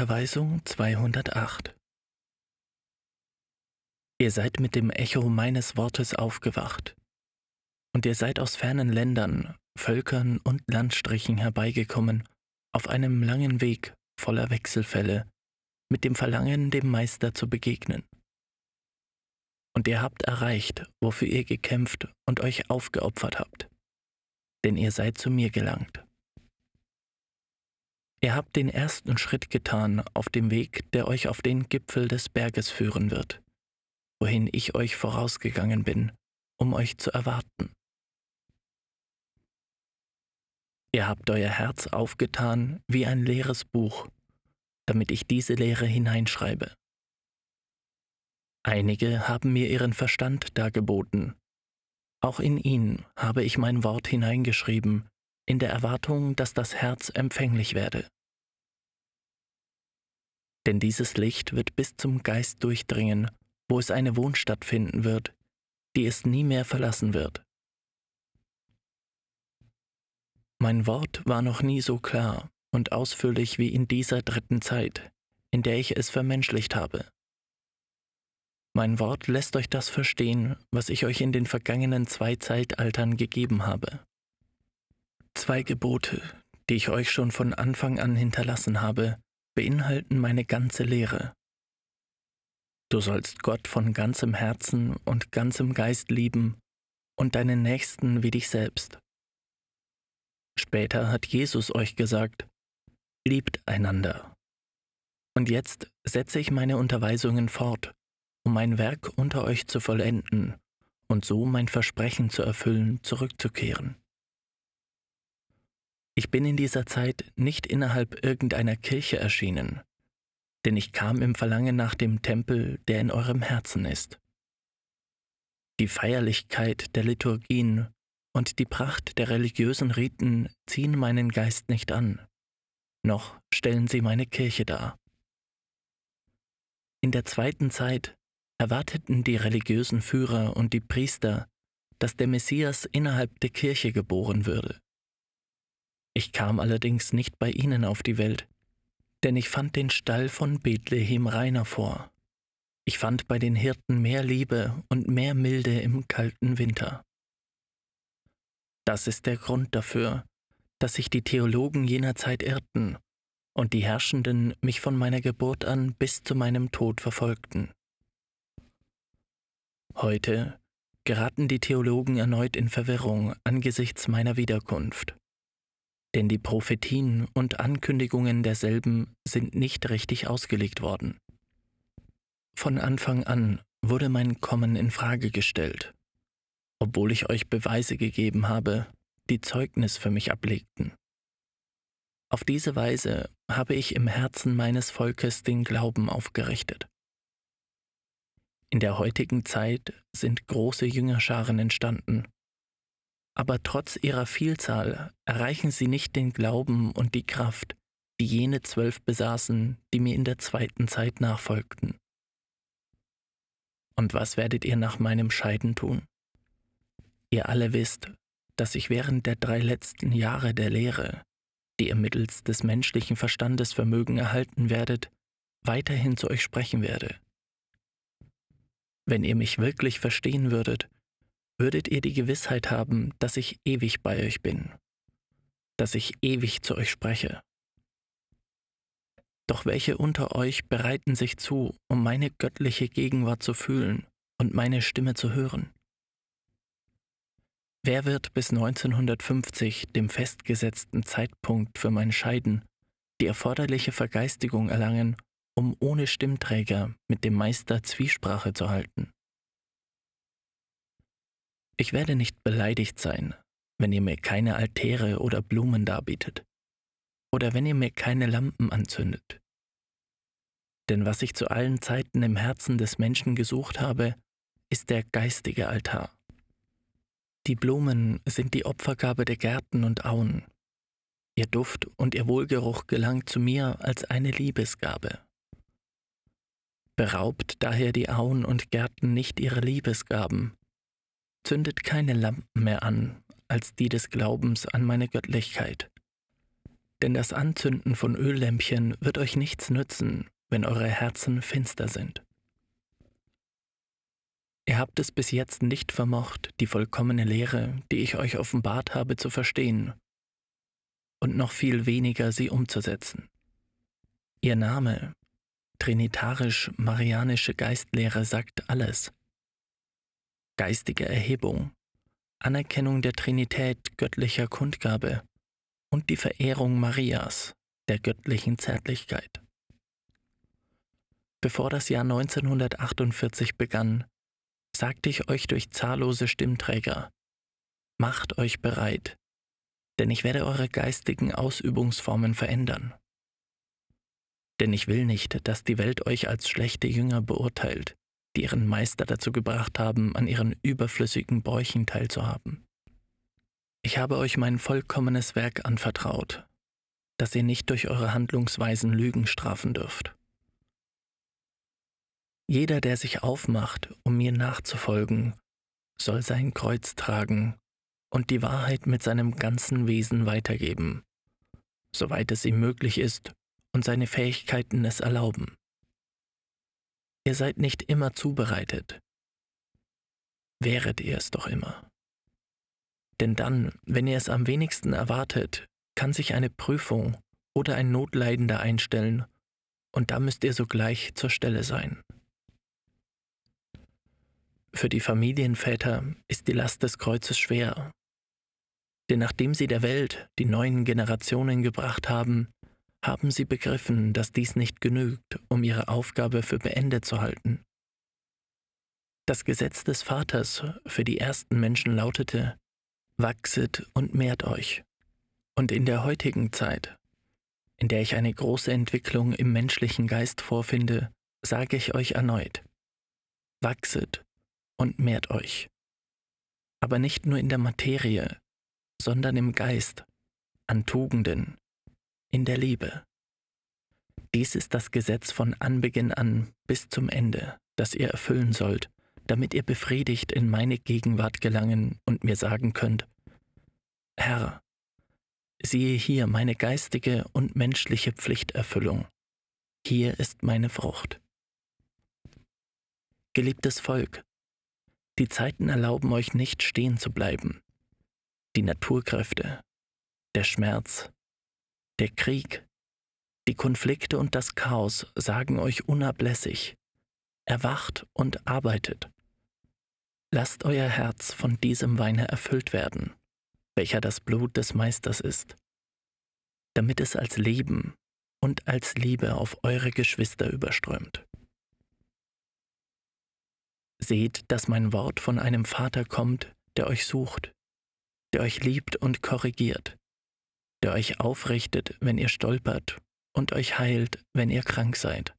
Unterweisung 208 Ihr seid mit dem Echo meines Wortes aufgewacht, und ihr seid aus fernen Ländern, Völkern und Landstrichen herbeigekommen, auf einem langen Weg voller Wechselfälle, mit dem Verlangen, dem Meister zu begegnen. Und ihr habt erreicht, wofür ihr gekämpft und euch aufgeopfert habt, denn ihr seid zu mir gelangt. Ihr habt den ersten Schritt getan auf dem Weg, der euch auf den Gipfel des Berges führen wird, wohin ich euch vorausgegangen bin, um euch zu erwarten. Ihr habt euer Herz aufgetan wie ein leeres Buch, damit ich diese Lehre hineinschreibe. Einige haben mir ihren Verstand dargeboten. Auch in ihn habe ich mein Wort hineingeschrieben, in der Erwartung, dass das Herz empfänglich werde. Denn dieses Licht wird bis zum Geist durchdringen, wo es eine Wohnstatt finden wird, die es nie mehr verlassen wird. Mein Wort war noch nie so klar und ausführlich wie in dieser dritten Zeit, in der ich es vermenschlicht habe. Mein Wort lässt euch das verstehen, was ich euch in den vergangenen zwei Zeitaltern gegeben habe. Zwei Gebote, die ich euch schon von Anfang an hinterlassen habe, beinhalten meine ganze Lehre. Du sollst Gott von ganzem Herzen und ganzem Geist lieben und deinen Nächsten wie dich selbst. Später hat Jesus euch gesagt, liebt einander. Und jetzt setze ich meine Unterweisungen fort, um mein Werk unter euch zu vollenden und so mein Versprechen zu erfüllen, zurückzukehren. Ich bin in dieser Zeit nicht innerhalb irgendeiner Kirche erschienen, denn ich kam im Verlangen nach dem Tempel, der in eurem Herzen ist. Die Feierlichkeit der Liturgien und die Pracht der religiösen Riten ziehen meinen Geist nicht an, noch stellen sie meine Kirche dar. In der zweiten Zeit erwarteten die religiösen Führer und die Priester, dass der Messias innerhalb der Kirche geboren würde. Ich kam allerdings nicht bei ihnen auf die Welt, denn ich fand den Stall von Bethlehem reiner vor. Ich fand bei den Hirten mehr Liebe und mehr Milde im kalten Winter. Das ist der Grund dafür, dass sich die Theologen jener Zeit irrten und die Herrschenden mich von meiner Geburt an bis zu meinem Tod verfolgten. Heute geraten die Theologen erneut in Verwirrung angesichts meiner Wiederkunft denn die Prophetien und Ankündigungen derselben sind nicht richtig ausgelegt worden. Von Anfang an wurde mein Kommen in Frage gestellt, obwohl ich euch Beweise gegeben habe, die Zeugnis für mich ablegten. Auf diese Weise habe ich im Herzen meines Volkes den Glauben aufgerichtet. In der heutigen Zeit sind große Jüngerscharen entstanden, aber trotz ihrer Vielzahl erreichen sie nicht den Glauben und die Kraft, die jene zwölf besaßen, die mir in der zweiten Zeit nachfolgten. Und was werdet ihr nach meinem Scheiden tun? Ihr alle wisst, dass ich während der drei letzten Jahre der Lehre, die ihr mittels des menschlichen Verstandes Vermögen erhalten werdet, weiterhin zu euch sprechen werde. Wenn ihr mich wirklich verstehen würdet, würdet ihr die Gewissheit haben, dass ich ewig bei euch bin, dass ich ewig zu euch spreche. Doch welche unter euch bereiten sich zu, um meine göttliche Gegenwart zu fühlen und meine Stimme zu hören? Wer wird bis 1950, dem festgesetzten Zeitpunkt für mein Scheiden, die erforderliche Vergeistigung erlangen, um ohne Stimmträger mit dem Meister Zwiesprache zu halten? Ich werde nicht beleidigt sein, wenn ihr mir keine Altäre oder Blumen darbietet, oder wenn ihr mir keine Lampen anzündet. Denn was ich zu allen Zeiten im Herzen des Menschen gesucht habe, ist der geistige Altar. Die Blumen sind die Opfergabe der Gärten und Auen. Ihr Duft und ihr Wohlgeruch gelangt zu mir als eine Liebesgabe. Beraubt daher die Auen und Gärten nicht ihre Liebesgaben, zündet keine Lampen mehr an als die des Glaubens an meine Göttlichkeit. Denn das Anzünden von Öllämpchen wird euch nichts nützen, wenn eure Herzen finster sind. Ihr habt es bis jetzt nicht vermocht, die vollkommene Lehre, die ich euch offenbart habe, zu verstehen, und noch viel weniger sie umzusetzen. Ihr Name, trinitarisch-marianische Geistlehre, sagt alles. Geistige Erhebung, Anerkennung der Trinität göttlicher Kundgabe und die Verehrung Marias, der göttlichen Zärtlichkeit. Bevor das Jahr 1948 begann, sagte ich euch durch zahllose Stimmträger, macht euch bereit, denn ich werde eure geistigen Ausübungsformen verändern. Denn ich will nicht, dass die Welt euch als schlechte Jünger beurteilt, die ihren Meister dazu gebracht haben, an ihren überflüssigen Bräuchen teilzuhaben. Ich habe euch mein vollkommenes Werk anvertraut, dass ihr nicht durch eure Handlungsweisen Lügen strafen dürft. Jeder, der sich aufmacht, um mir nachzufolgen, soll sein Kreuz tragen und die Wahrheit mit seinem ganzen Wesen weitergeben, soweit es ihm möglich ist und seine Fähigkeiten es erlauben. Ihr seid nicht immer zubereitet. Wäret ihr es doch immer. Denn dann, wenn ihr es am wenigsten erwartet, kann sich eine Prüfung oder ein Notleidender einstellen, und da müsst ihr sogleich zur Stelle sein. Für die Familienväter ist die Last des Kreuzes schwer. Denn nachdem sie der Welt die neuen Generationen gebracht haben, haben sie begriffen, dass dies nicht genügt, um ihre Aufgabe für beendet zu halten. Das Gesetz des Vaters für die ersten Menschen lautete, Wachset und mehrt euch. Und in der heutigen Zeit, in der ich eine große Entwicklung im menschlichen Geist vorfinde, sage ich euch erneut, wachset und mehrt euch. Aber nicht nur in der Materie, sondern im Geist, an Tugenden, in der Liebe. Dies ist das Gesetz von Anbeginn an bis zum Ende, das ihr erfüllen sollt, damit ihr befriedigt in meine Gegenwart gelangen und mir sagen könnt, Herr, siehe hier meine geistige und menschliche Pflichterfüllung, hier ist meine Frucht. Geliebtes Volk, die Zeiten erlauben euch nicht stehen zu bleiben. Die Naturkräfte, der Schmerz, der Krieg, die Konflikte und das Chaos sagen euch unablässig, erwacht und arbeitet. Lasst euer Herz von diesem Weine erfüllt werden, welcher das Blut des Meisters ist, damit es als Leben und als Liebe auf eure Geschwister überströmt. Seht, dass mein Wort von einem Vater kommt, der euch sucht, der euch liebt und korrigiert, der euch aufrichtet, wenn ihr stolpert und euch heilt, wenn ihr krank seid.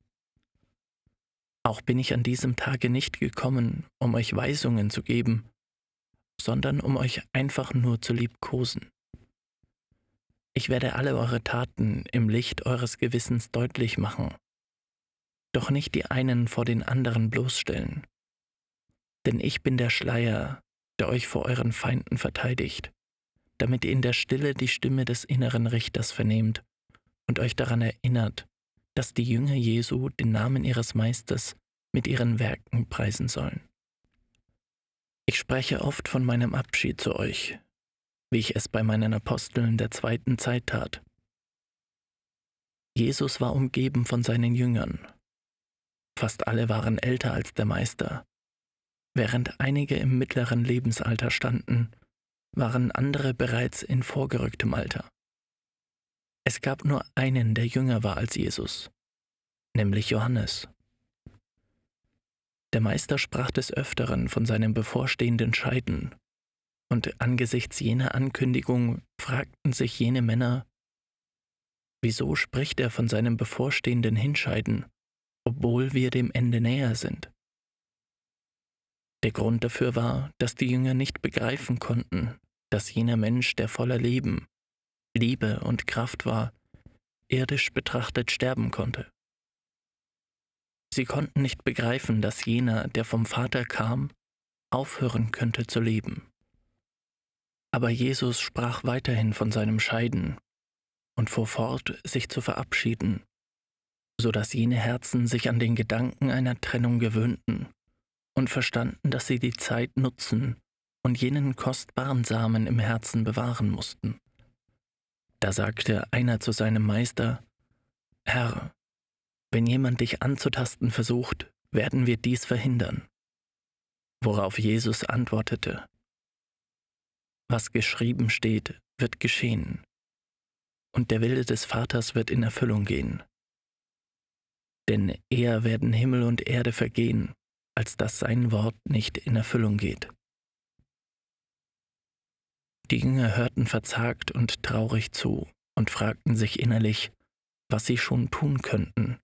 Auch bin ich an diesem Tage nicht gekommen, um euch Weisungen zu geben, sondern um euch einfach nur zu liebkosen. Ich werde alle eure Taten im Licht eures Gewissens deutlich machen, doch nicht die einen vor den anderen bloßstellen denn ich bin der Schleier, der euch vor euren Feinden verteidigt, damit ihr in der Stille die Stimme des inneren Richters vernehmt und euch daran erinnert, dass die Jünger Jesu den Namen ihres Meisters mit ihren Werken preisen sollen. Ich spreche oft von meinem Abschied zu euch, wie ich es bei meinen Aposteln der zweiten Zeit tat. Jesus war umgeben von seinen Jüngern. Fast alle waren älter als der Meister, Während einige im mittleren Lebensalter standen, waren andere bereits in vorgerücktem Alter. Es gab nur einen, der jünger war als Jesus, nämlich Johannes. Der Meister sprach des Öfteren von seinem bevorstehenden Scheiden, und angesichts jener Ankündigung fragten sich jene Männer, wieso spricht er von seinem bevorstehenden Hinscheiden, obwohl wir dem Ende näher sind? Der Grund dafür war, dass die Jünger nicht begreifen konnten, dass jener Mensch, der voller Leben, Liebe und Kraft war, irdisch betrachtet sterben konnte. Sie konnten nicht begreifen, dass jener, der vom Vater kam, aufhören könnte zu leben. Aber Jesus sprach weiterhin von seinem Scheiden, und fuhr fort, sich zu verabschieden, so dass jene Herzen sich an den Gedanken einer Trennung gewöhnten und verstanden, dass sie die Zeit nutzen und jenen kostbaren Samen im Herzen bewahren mussten. Da sagte einer zu seinem Meister, Herr, wenn jemand dich anzutasten versucht, werden wir dies verhindern. Worauf Jesus antwortete, Was geschrieben steht, wird geschehen, und der Wille des Vaters wird in Erfüllung gehen. Denn eher werden Himmel und Erde vergehen, als dass sein Wort nicht in Erfüllung geht. Die Jünger hörten verzagt und traurig zu und fragten sich innerlich, was sie schon tun könnten,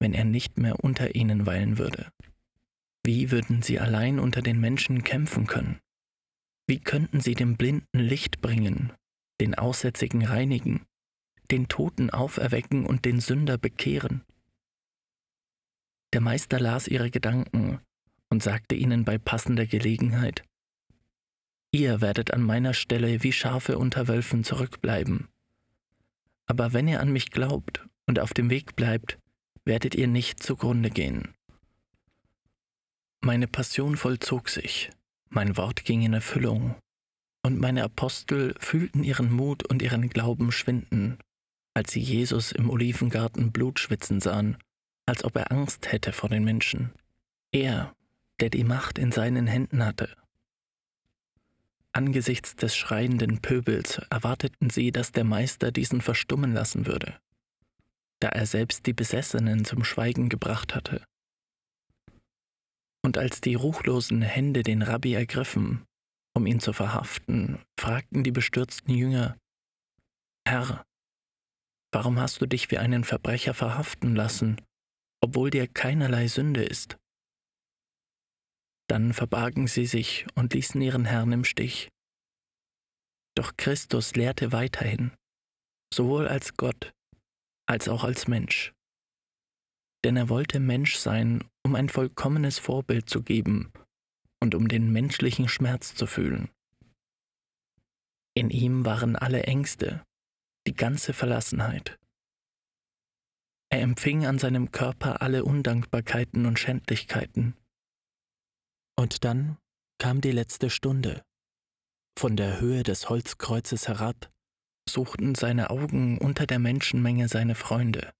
wenn er nicht mehr unter ihnen weilen würde. Wie würden sie allein unter den Menschen kämpfen können? Wie könnten sie dem Blinden Licht bringen, den Aussätzigen reinigen, den Toten auferwecken und den Sünder bekehren? Der Meister las ihre Gedanken und sagte ihnen bei passender Gelegenheit, Ihr werdet an meiner Stelle wie Schafe unter Wölfen zurückbleiben. Aber wenn ihr an mich glaubt und auf dem Weg bleibt, werdet ihr nicht zugrunde gehen. Meine Passion vollzog sich, mein Wort ging in Erfüllung, und meine Apostel fühlten ihren Mut und ihren Glauben schwinden, als sie Jesus im Olivengarten Blut schwitzen sahen, als ob er Angst hätte vor den Menschen. Er, der die Macht in seinen Händen hatte. Angesichts des schreienden Pöbels erwarteten sie, dass der Meister diesen verstummen lassen würde, da er selbst die Besessenen zum Schweigen gebracht hatte. Und als die ruchlosen Hände den Rabbi ergriffen, um ihn zu verhaften, fragten die bestürzten Jünger, Herr, warum hast du dich wie einen Verbrecher verhaften lassen, obwohl dir keinerlei Sünde ist? Dann verbargen sie sich und ließen ihren Herrn im Stich. Doch Christus lehrte weiterhin, sowohl als Gott als auch als Mensch denn er wollte Mensch sein, um ein vollkommenes Vorbild zu geben und um den menschlichen Schmerz zu fühlen. In ihm waren alle Ängste, die ganze Verlassenheit. Er empfing an seinem Körper alle Undankbarkeiten und Schändlichkeiten. Und dann kam die letzte Stunde. Von der Höhe des Holzkreuzes herab suchten seine Augen unter der Menschenmenge seine Freunde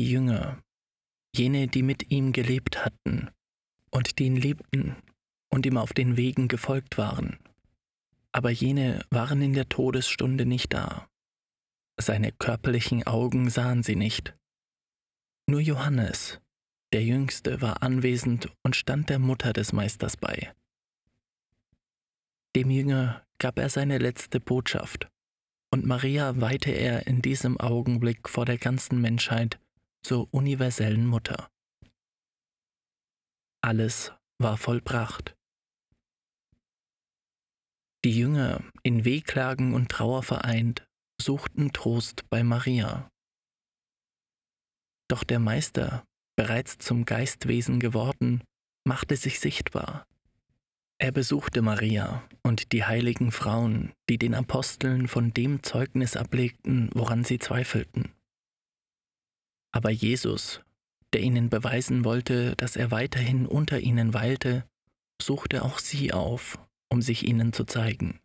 die Jünger, jene, die mit ihm gelebt hatten und die ihn liebten und ihm auf den Wegen gefolgt waren. Aber jene waren in der Todesstunde nicht da. Seine körperlichen Augen sahen sie nicht. Nur Johannes, der Jüngste, war anwesend und stand der Mutter des Meisters bei. Dem Jünger gab er seine letzte Botschaft, und Maria weihte er in diesem Augenblick vor der ganzen Menschheit zur universellen Mutter. Alles war vollbracht. Die Jünger, in Wehklagen und Trauer vereint, suchten Trost bei Maria. Doch der Meister, bereits zum Geistwesen geworden, machte sich sichtbar. Er besuchte Maria und die heiligen Frauen, die den Aposteln von dem Zeugnis ablegten, woran sie zweifelten. Aber Jesus, der ihnen beweisen wollte, dass er weiterhin unter ihnen weilte, suchte auch sie auf, um sich ihnen zu zeigen.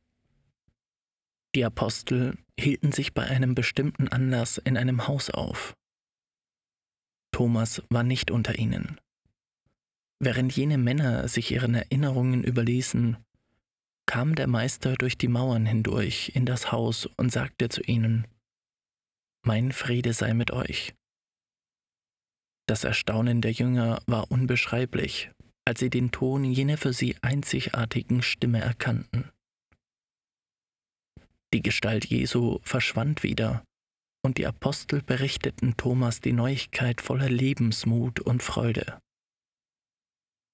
Die Apostel hielten sich bei einem bestimmten Anlass in einem Haus auf. Thomas war nicht unter ihnen. Während jene Männer sich ihren Erinnerungen überließen, kam der Meister durch die Mauern hindurch in das Haus und sagte zu ihnen, Mein Friede sei mit euch. Das Erstaunen der Jünger war unbeschreiblich, als sie den Ton jener für sie einzigartigen Stimme erkannten. Die Gestalt Jesu verschwand wieder, und die Apostel berichteten Thomas die Neuigkeit voller Lebensmut und Freude.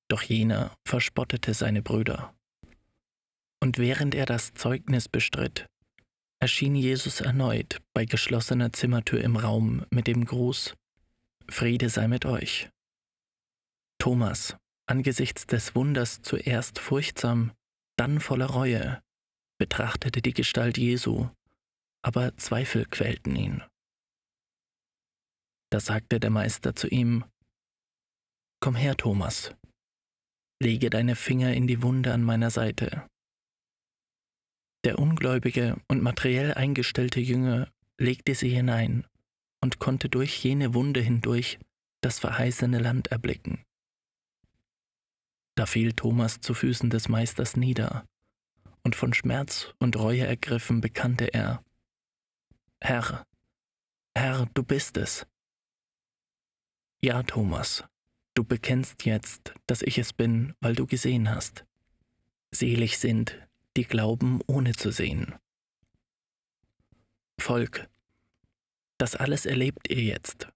Doch jener verspottete seine Brüder. Und während er das Zeugnis bestritt, erschien Jesus erneut bei geschlossener Zimmertür im Raum mit dem Gruß Friede sei mit euch. Thomas, angesichts des Wunders zuerst furchtsam, dann voller Reue, betrachtete die Gestalt Jesu aber Zweifel quälten ihn. Da sagte der Meister zu ihm, Komm her, Thomas, lege deine Finger in die Wunde an meiner Seite. Der ungläubige und materiell eingestellte Jünger legte sie hinein und konnte durch jene Wunde hindurch das verheißene Land erblicken. Da fiel Thomas zu Füßen des Meisters nieder, und von Schmerz und Reue ergriffen bekannte er, Herr, Herr, du bist es. Ja, Thomas, du bekennst jetzt, dass ich es bin, weil du gesehen hast. Selig sind, die glauben, ohne zu sehen. Volk, das alles erlebt ihr jetzt.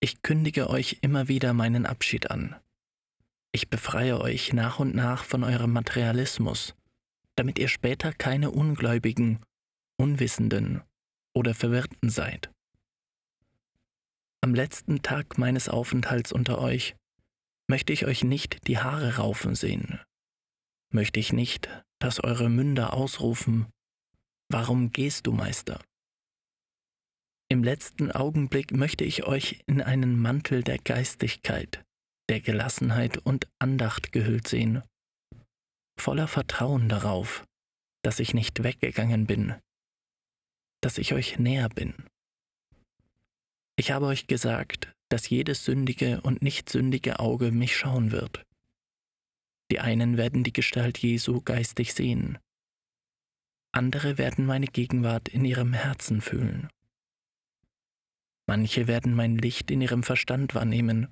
Ich kündige euch immer wieder meinen Abschied an. Ich befreie euch nach und nach von eurem Materialismus, damit ihr später keine Ungläubigen, Unwissenden oder Verwirrten seid. Am letzten Tag meines Aufenthalts unter euch möchte ich euch nicht die Haare raufen sehen, möchte ich nicht, dass eure Münder ausrufen, Warum gehst du, Meister? Im letzten Augenblick möchte ich euch in einen Mantel der Geistigkeit, der Gelassenheit und Andacht gehüllt sehen, voller Vertrauen darauf, dass ich nicht weggegangen bin, dass ich euch näher bin. Ich habe euch gesagt, dass jedes sündige und nicht sündige Auge mich schauen wird. Die einen werden die Gestalt Jesu geistig sehen, andere werden meine Gegenwart in ihrem Herzen fühlen. Manche werden mein Licht in ihrem Verstand wahrnehmen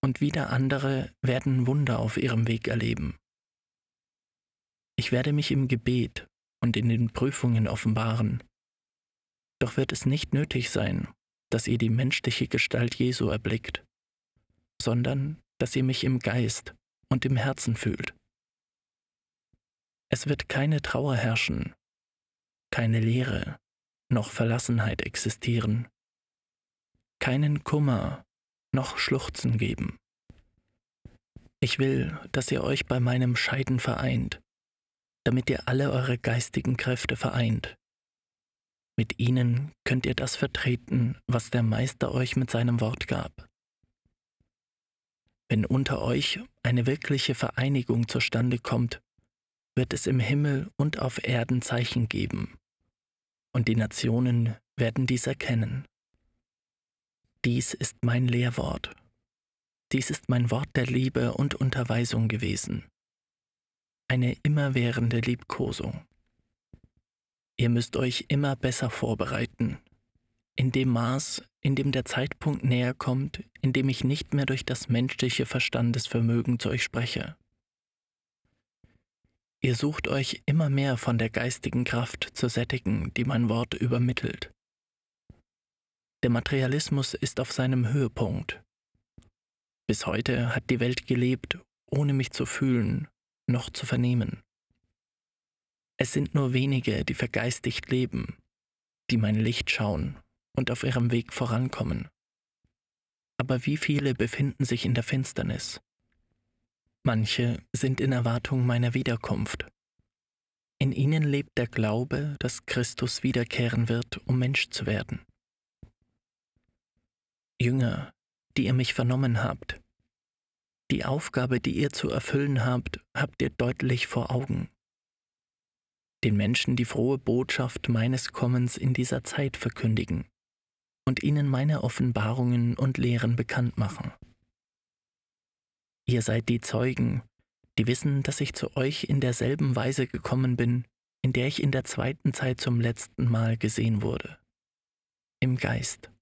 und wieder andere werden Wunder auf ihrem Weg erleben. Ich werde mich im Gebet und in den Prüfungen offenbaren, doch wird es nicht nötig sein, dass ihr die menschliche Gestalt Jesu erblickt, sondern dass ihr mich im Geist und im Herzen fühlt. Es wird keine Trauer herrschen, keine Leere noch Verlassenheit existieren, keinen Kummer noch Schluchzen geben. Ich will, dass ihr euch bei meinem Scheiden vereint, damit ihr alle eure geistigen Kräfte vereint. Mit ihnen könnt ihr das vertreten, was der Meister euch mit seinem Wort gab. Wenn unter euch eine wirkliche Vereinigung zustande kommt, wird es im Himmel und auf Erden Zeichen geben, und die Nationen werden dies erkennen. Dies ist mein Lehrwort. Dies ist mein Wort der Liebe und Unterweisung gewesen. Eine immerwährende Liebkosung. Ihr müsst euch immer besser vorbereiten, in dem Maß, in dem der Zeitpunkt näher kommt, in dem ich nicht mehr durch das menschliche Verstandesvermögen zu euch spreche. Ihr sucht euch immer mehr von der geistigen Kraft zu sättigen, die mein Wort übermittelt. Der Materialismus ist auf seinem Höhepunkt. Bis heute hat die Welt gelebt, ohne mich zu fühlen, noch zu vernehmen. Es sind nur wenige, die vergeistigt leben, die mein Licht schauen und auf ihrem Weg vorankommen. Aber wie viele befinden sich in der Finsternis? Manche sind in Erwartung meiner Wiederkunft. In ihnen lebt der Glaube, dass Christus wiederkehren wird, um Mensch zu werden. Jünger, die ihr mich vernommen habt, die Aufgabe, die ihr zu erfüllen habt, habt ihr deutlich vor Augen. Den Menschen die frohe Botschaft meines Kommens in dieser Zeit verkündigen und ihnen meine Offenbarungen und Lehren bekannt machen. Ihr seid die Zeugen, die wissen, dass ich zu euch in derselben Weise gekommen bin, in der ich in der zweiten Zeit zum letzten Mal gesehen wurde. Im Geist.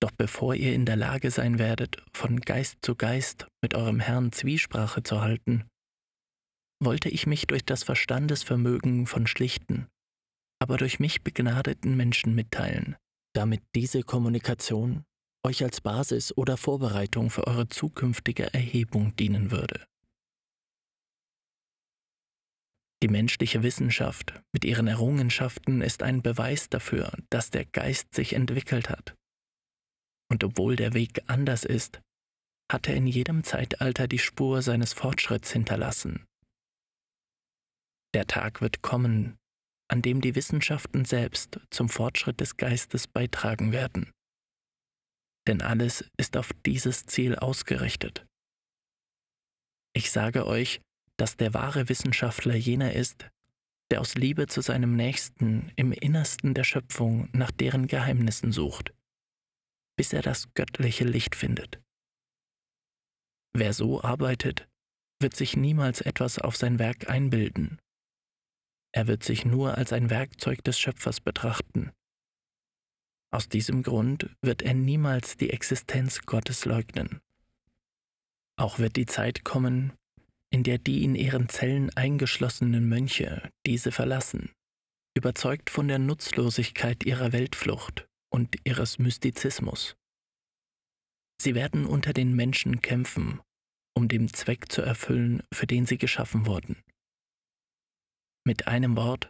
Doch bevor ihr in der Lage sein werdet, von Geist zu Geist mit eurem Herrn Zwiesprache zu halten, wollte ich mich durch das Verstandesvermögen von schlichten, aber durch mich begnadeten Menschen mitteilen, damit diese Kommunikation euch als Basis oder Vorbereitung für eure zukünftige Erhebung dienen würde. Die menschliche Wissenschaft mit ihren Errungenschaften ist ein Beweis dafür, dass der Geist sich entwickelt hat. Und obwohl der Weg anders ist, hat er in jedem Zeitalter die Spur seines Fortschritts hinterlassen. Der Tag wird kommen, an dem die Wissenschaften selbst zum Fortschritt des Geistes beitragen werden. Denn alles ist auf dieses Ziel ausgerichtet. Ich sage euch, dass der wahre Wissenschaftler jener ist, der aus Liebe zu seinem Nächsten im Innersten der Schöpfung nach deren Geheimnissen sucht, bis er das göttliche Licht findet. Wer so arbeitet, wird sich niemals etwas auf sein Werk einbilden. Er wird sich nur als ein Werkzeug des Schöpfers betrachten. Aus diesem Grund wird er niemals die Existenz Gottes leugnen. Auch wird die Zeit kommen, in der die in ihren Zellen eingeschlossenen Mönche diese verlassen, überzeugt von der Nutzlosigkeit ihrer Weltflucht und ihres Mystizismus. Sie werden unter den Menschen kämpfen, um den Zweck zu erfüllen, für den sie geschaffen wurden. Mit einem Wort,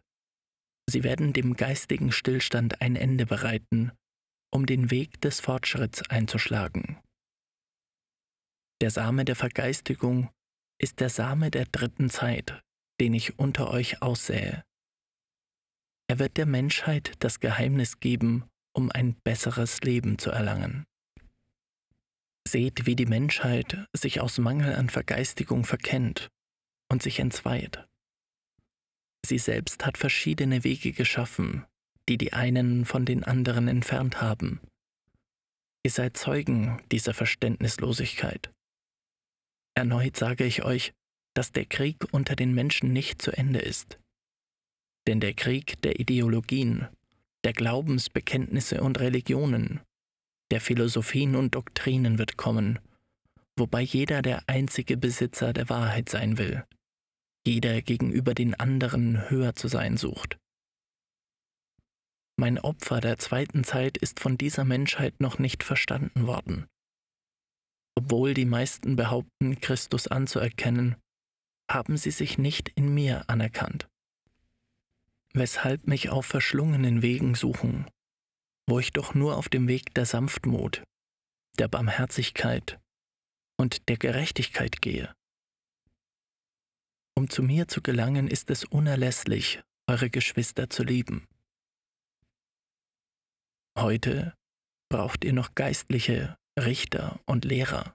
sie werden dem geistigen Stillstand ein Ende bereiten, um den Weg des Fortschritts einzuschlagen. Der Same der Vergeistigung ist der Same der dritten Zeit, den ich unter euch aussähe. Er wird der Menschheit das Geheimnis geben, um ein besseres Leben zu erlangen. Seht, wie die Menschheit sich aus Mangel an Vergeistigung verkennt und sich entzweit. Sie selbst hat verschiedene Wege geschaffen, die die einen von den anderen entfernt haben. Ihr seid Zeugen dieser Verständnislosigkeit. Erneut sage ich euch, dass der Krieg unter den Menschen nicht zu Ende ist. Denn der Krieg der Ideologien, der Glaubensbekenntnisse und Religionen, der Philosophien und Doktrinen wird kommen, wobei jeder der einzige Besitzer der Wahrheit sein will, jeder gegenüber den anderen höher zu sein sucht. Mein Opfer der zweiten Zeit ist von dieser Menschheit noch nicht verstanden worden. Obwohl die meisten behaupten, Christus anzuerkennen, haben sie sich nicht in mir anerkannt. Weshalb mich auf verschlungenen Wegen suchen, wo ich doch nur auf dem Weg der Sanftmut, der Barmherzigkeit und der Gerechtigkeit gehe. Um zu mir zu gelangen, ist es unerlässlich, eure Geschwister zu lieben. Heute braucht ihr noch Geistliche, Richter und Lehrer.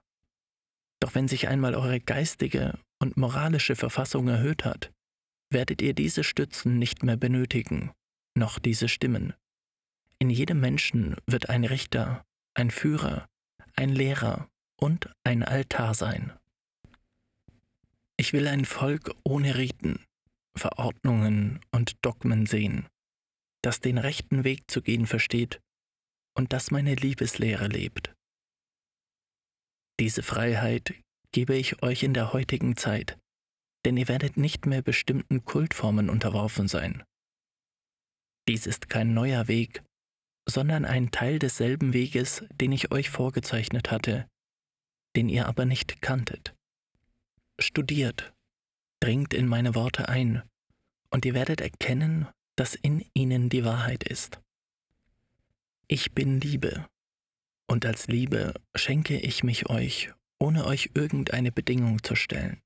Doch wenn sich einmal eure geistige und moralische Verfassung erhöht hat, werdet ihr diese Stützen nicht mehr benötigen, noch diese Stimmen. In jedem Menschen wird ein Richter, ein Führer, ein Lehrer und ein Altar sein. Ich will ein Volk ohne Riten, Verordnungen und Dogmen sehen, das den rechten Weg zu gehen versteht und das meine Liebeslehre lebt. Diese Freiheit gebe ich euch in der heutigen Zeit, denn ihr werdet nicht mehr bestimmten Kultformen unterworfen sein. Dies ist kein neuer Weg, sondern ein Teil desselben Weges, den ich euch vorgezeichnet hatte, den ihr aber nicht kanntet. Studiert, dringt in meine Worte ein, und ihr werdet erkennen, dass in ihnen die Wahrheit ist. Ich bin Liebe, und als Liebe schenke ich mich euch, ohne euch irgendeine Bedingung zu stellen.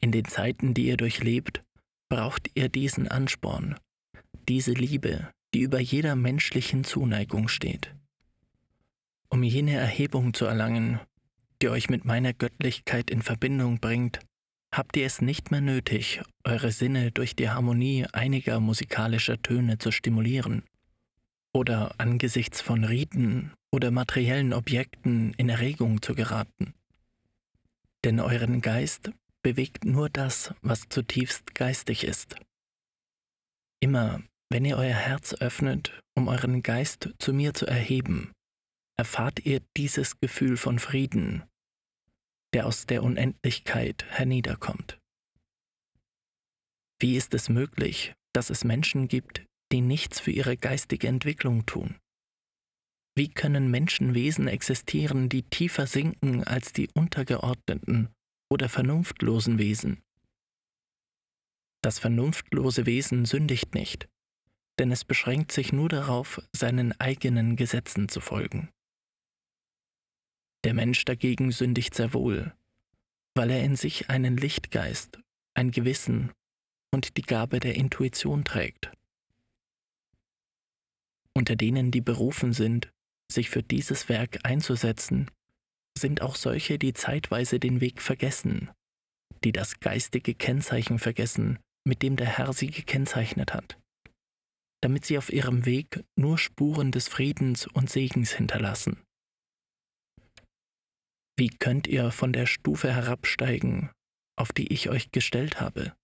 In den Zeiten, die ihr durchlebt, braucht ihr diesen Ansporn, diese Liebe, die über jeder menschlichen Zuneigung steht. Um jene Erhebung zu erlangen, die euch mit meiner Göttlichkeit in Verbindung bringt, habt ihr es nicht mehr nötig, eure Sinne durch die Harmonie einiger musikalischer Töne zu stimulieren oder angesichts von Riten oder materiellen Objekten in Erregung zu geraten. Denn euren Geist bewegt nur das, was zutiefst geistig ist. Immer, wenn ihr euer Herz öffnet, um euren Geist zu mir zu erheben, erfahrt ihr dieses Gefühl von Frieden, der aus der Unendlichkeit herniederkommt. Wie ist es möglich, dass es Menschen gibt, die nichts für ihre geistige Entwicklung tun? Wie können Menschenwesen existieren, die tiefer sinken als die untergeordneten oder vernunftlosen Wesen? Das vernunftlose Wesen sündigt nicht, denn es beschränkt sich nur darauf, seinen eigenen Gesetzen zu folgen. Der Mensch dagegen sündigt sehr wohl, weil er in sich einen Lichtgeist, ein Gewissen und die Gabe der Intuition trägt. Unter denen, die berufen sind, sich für dieses Werk einzusetzen, sind auch solche, die zeitweise den Weg vergessen, die das geistige Kennzeichen vergessen, mit dem der Herr sie gekennzeichnet hat, damit sie auf ihrem Weg nur Spuren des Friedens und Segens hinterlassen. Wie könnt ihr von der Stufe herabsteigen, auf die ich euch gestellt habe?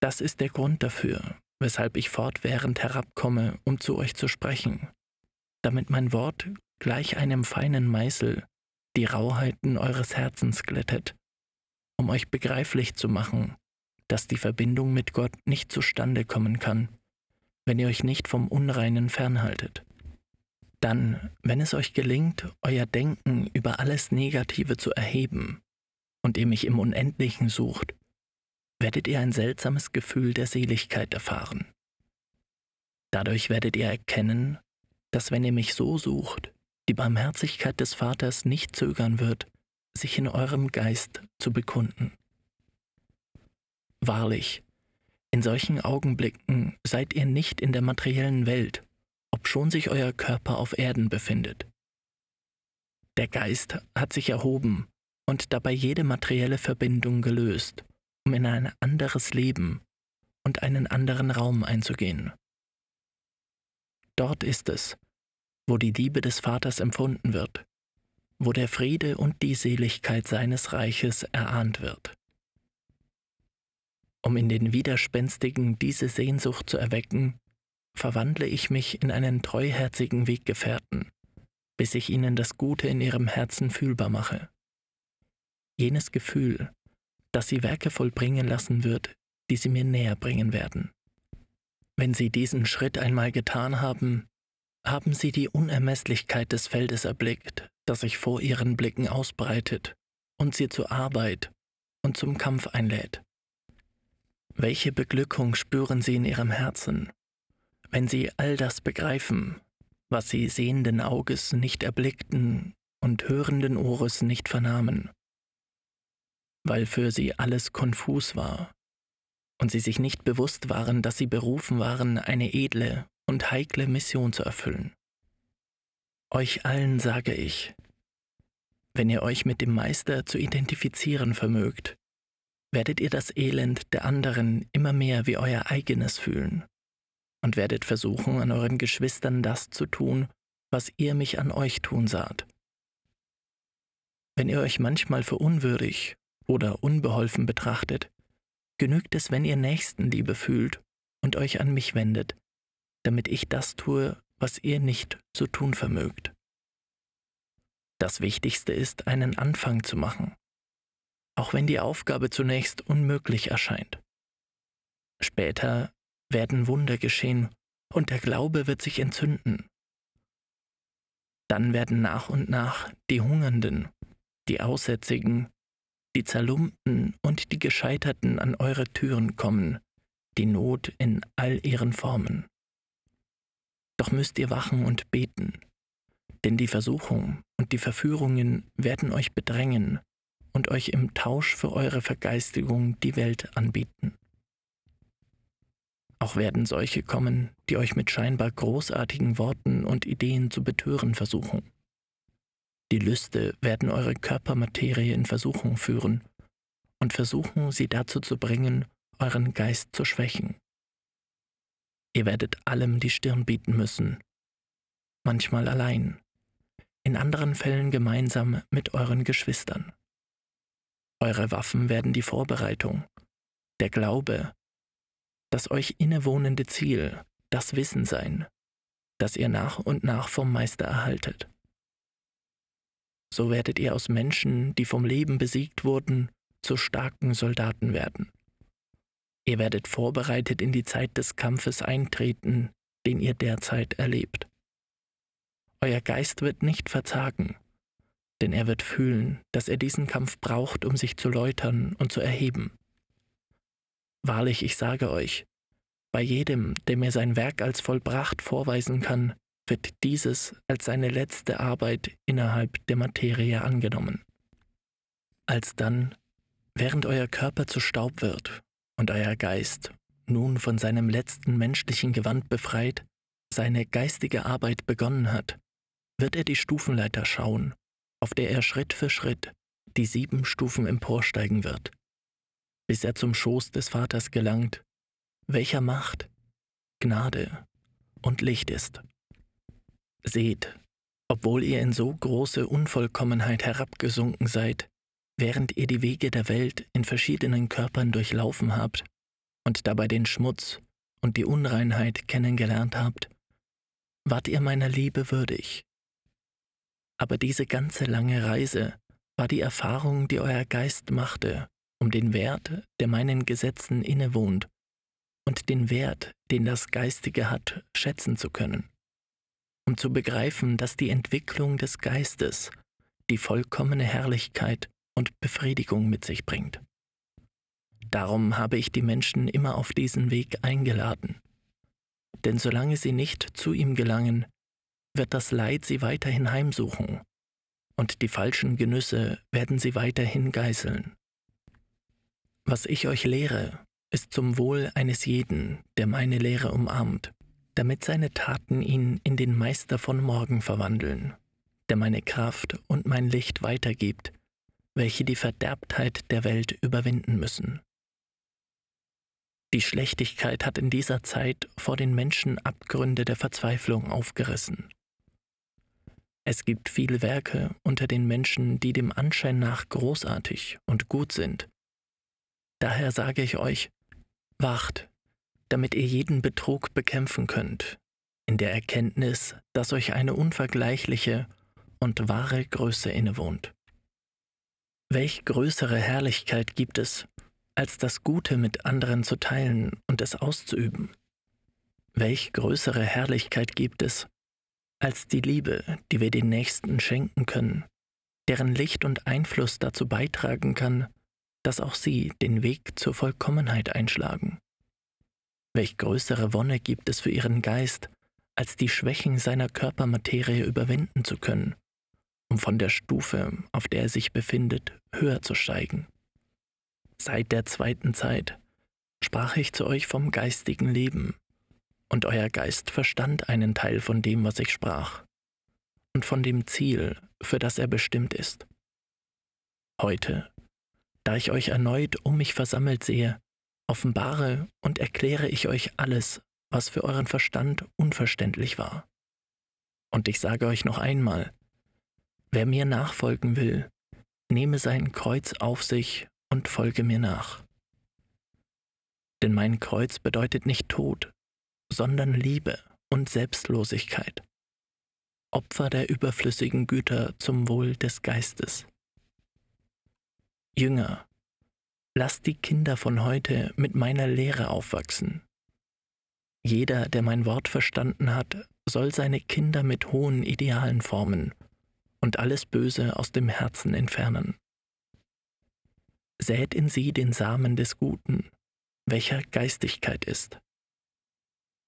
Das ist der Grund dafür, weshalb ich fortwährend herabkomme, um zu euch zu sprechen, damit mein Wort gleich einem feinen Meißel die Rauheiten eures Herzens glättet, um euch begreiflich zu machen, dass die Verbindung mit Gott nicht zustande kommen kann, wenn ihr euch nicht vom Unreinen fernhaltet. Dann, wenn es euch gelingt, euer Denken über alles Negative zu erheben und ihr mich im Unendlichen sucht, werdet ihr ein seltsames Gefühl der Seligkeit erfahren. Dadurch werdet ihr erkennen, dass wenn ihr mich so sucht, die Barmherzigkeit des Vaters nicht zögern wird, sich in eurem Geist zu bekunden. Wahrlich, in solchen Augenblicken seid ihr nicht in der materiellen Welt, obschon sich euer Körper auf Erden befindet. Der Geist hat sich erhoben und dabei jede materielle Verbindung gelöst, um in ein anderes Leben und einen anderen Raum einzugehen. Dort ist es, wo die Liebe des Vaters empfunden wird, wo der Friede und die Seligkeit seines Reiches erahnt wird. Um in den Widerspenstigen diese Sehnsucht zu erwecken, verwandle ich mich in einen treuherzigen Weggefährten, bis ich ihnen das Gute in ihrem Herzen fühlbar mache. Jenes Gefühl, das sie Werke vollbringen lassen wird, die sie mir näher bringen werden. Wenn sie diesen Schritt einmal getan haben, haben sie die Unermesslichkeit des Feldes erblickt, das sich vor ihren Blicken ausbreitet und sie zur Arbeit und zum Kampf einlädt. Welche Beglückung spüren sie in ihrem Herzen, wenn sie all das begreifen, was sie sehenden Auges nicht erblickten und hörenden Ohres nicht vernahmen, weil für sie alles konfus war und sie sich nicht bewusst waren, dass sie berufen waren, eine edle und heikle Mission zu erfüllen. Euch allen sage ich, wenn ihr euch mit dem Meister zu identifizieren vermögt, werdet ihr das Elend der anderen immer mehr wie euer eigenes fühlen und werdet versuchen, an euren Geschwistern das zu tun, was ihr mich an euch tun saht. Wenn ihr euch manchmal für unwürdig oder unbeholfen betrachtet, genügt es, wenn ihr Nächstenliebe fühlt und euch an mich wendet, damit ich das tue, was ihr nicht zu tun vermögt. Das Wichtigste ist, einen Anfang zu machen, auch wenn die Aufgabe zunächst unmöglich erscheint. Später werden Wunder geschehen und der Glaube wird sich entzünden. Dann werden nach und nach die Hungernden, die Aussätzigen, die Zerlumpten und die Gescheiterten an eure Türen kommen, die Not in all ihren Formen. Doch müsst ihr wachen und beten, denn die Versuchung und die Verführungen werden euch bedrängen und euch im Tausch für eure Vergeistigung die Welt anbieten. Auch werden solche kommen, die euch mit scheinbar großartigen Worten und Ideen zu betören versuchen. Die Lüste werden eure Körpermaterie in Versuchung führen und versuchen, sie dazu zu bringen, euren Geist zu schwächen. Ihr werdet allem die Stirn bieten müssen, manchmal allein, in anderen Fällen gemeinsam mit euren Geschwistern. Eure Waffen werden die Vorbereitung, der Glaube, das euch innewohnende Ziel, das Wissen sein, das ihr nach und nach vom Meister erhaltet. So werdet ihr aus Menschen, die vom Leben besiegt wurden, zu starken Soldaten werden. Ihr werdet vorbereitet in die Zeit des Kampfes eintreten, den ihr derzeit erlebt. Euer Geist wird nicht verzagen, denn er wird fühlen, dass er diesen Kampf braucht, um sich zu läutern und zu erheben. Wahrlich, ich sage euch, bei jedem, der mir sein Werk als vollbracht vorweisen kann, wird dieses als seine letzte Arbeit innerhalb der Materie angenommen. Alsdann, während euer Körper zu Staub wird und euer Geist, nun von seinem letzten menschlichen Gewand befreit, seine geistige Arbeit begonnen hat, wird er die Stufenleiter schauen, auf der er Schritt für Schritt die sieben Stufen emporsteigen wird, bis er zum Schoß des Vaters gelangt, welcher Macht, Gnade und Licht ist. Seht, obwohl ihr in so große Unvollkommenheit herabgesunken seid, während ihr die Wege der Welt in verschiedenen Körpern durchlaufen habt und dabei den Schmutz und die Unreinheit kennengelernt habt, wart ihr meiner Liebe würdig. Aber diese ganze lange Reise war die Erfahrung, die euer Geist machte, um den Wert, der meinen Gesetzen innewohnt, und den Wert, den das Geistige hat, schätzen zu können, um zu begreifen, dass die Entwicklung des Geistes die vollkommene Herrlichkeit und Befriedigung mit sich bringt. Darum habe ich die Menschen immer auf diesen Weg eingeladen. Denn solange sie nicht zu ihm gelangen, wird das Leid sie weiterhin heimsuchen, und die falschen Genüsse werden sie weiterhin geißeln. Was ich euch lehre, ist zum Wohl eines jeden, der meine Lehre umarmt, damit seine Taten ihn in den Meister von morgen verwandeln, der meine Kraft und mein Licht weitergibt, welche die Verderbtheit der Welt überwinden müssen. Die Schlechtigkeit hat in dieser Zeit vor den Menschen Abgründe der Verzweiflung aufgerissen. Es gibt viele Werke unter den Menschen, die dem Anschein nach großartig und gut sind. Daher sage ich euch, wacht, damit ihr jeden Betrug bekämpfen könnt, in der Erkenntnis, dass euch eine unvergleichliche und wahre Größe innewohnt. Welch größere Herrlichkeit gibt es, als das Gute mit anderen zu teilen und es auszuüben? Welch größere Herrlichkeit gibt es, als die Liebe, die wir den Nächsten schenken können, deren Licht und Einfluss dazu beitragen kann, dass auch sie den Weg zur Vollkommenheit einschlagen? Welch größere Wonne gibt es für ihren Geist, als die Schwächen seiner Körpermaterie überwinden zu können um von der Stufe, auf der er sich befindet, höher zu steigen. Seit der zweiten Zeit sprach ich zu euch vom geistigen Leben, und euer Geist verstand einen Teil von dem, was ich sprach, und von dem Ziel, für das er bestimmt ist. Heute, da ich euch erneut um mich versammelt sehe, offenbare und erkläre ich euch alles, was für euren Verstand unverständlich war. Und ich sage euch noch einmal, Wer mir nachfolgen will, nehme sein Kreuz auf sich und folge mir nach. Denn mein Kreuz bedeutet nicht Tod, sondern Liebe und Selbstlosigkeit, Opfer der überflüssigen Güter zum Wohl des Geistes. Jünger, lasst die Kinder von heute mit meiner Lehre aufwachsen. Jeder, der mein Wort verstanden hat, soll seine Kinder mit hohen Idealen formen und alles Böse aus dem Herzen entfernen. Sät in sie den Samen des Guten, welcher Geistigkeit ist.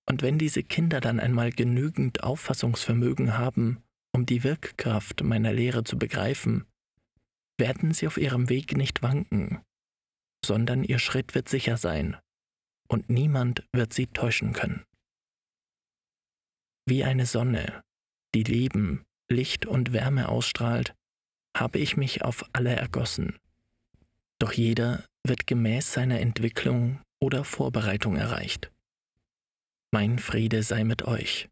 Und wenn diese Kinder dann einmal genügend Auffassungsvermögen haben, um die Wirkkraft meiner Lehre zu begreifen, werden sie auf ihrem Weg nicht wanken, sondern ihr Schritt wird sicher sein, und niemand wird sie täuschen können. Wie eine Sonne, die Leben Licht und Wärme ausstrahlt, habe ich mich auf alle ergossen. Doch jeder wird gemäß seiner Entwicklung oder Vorbereitung erreicht. Mein Friede sei mit euch.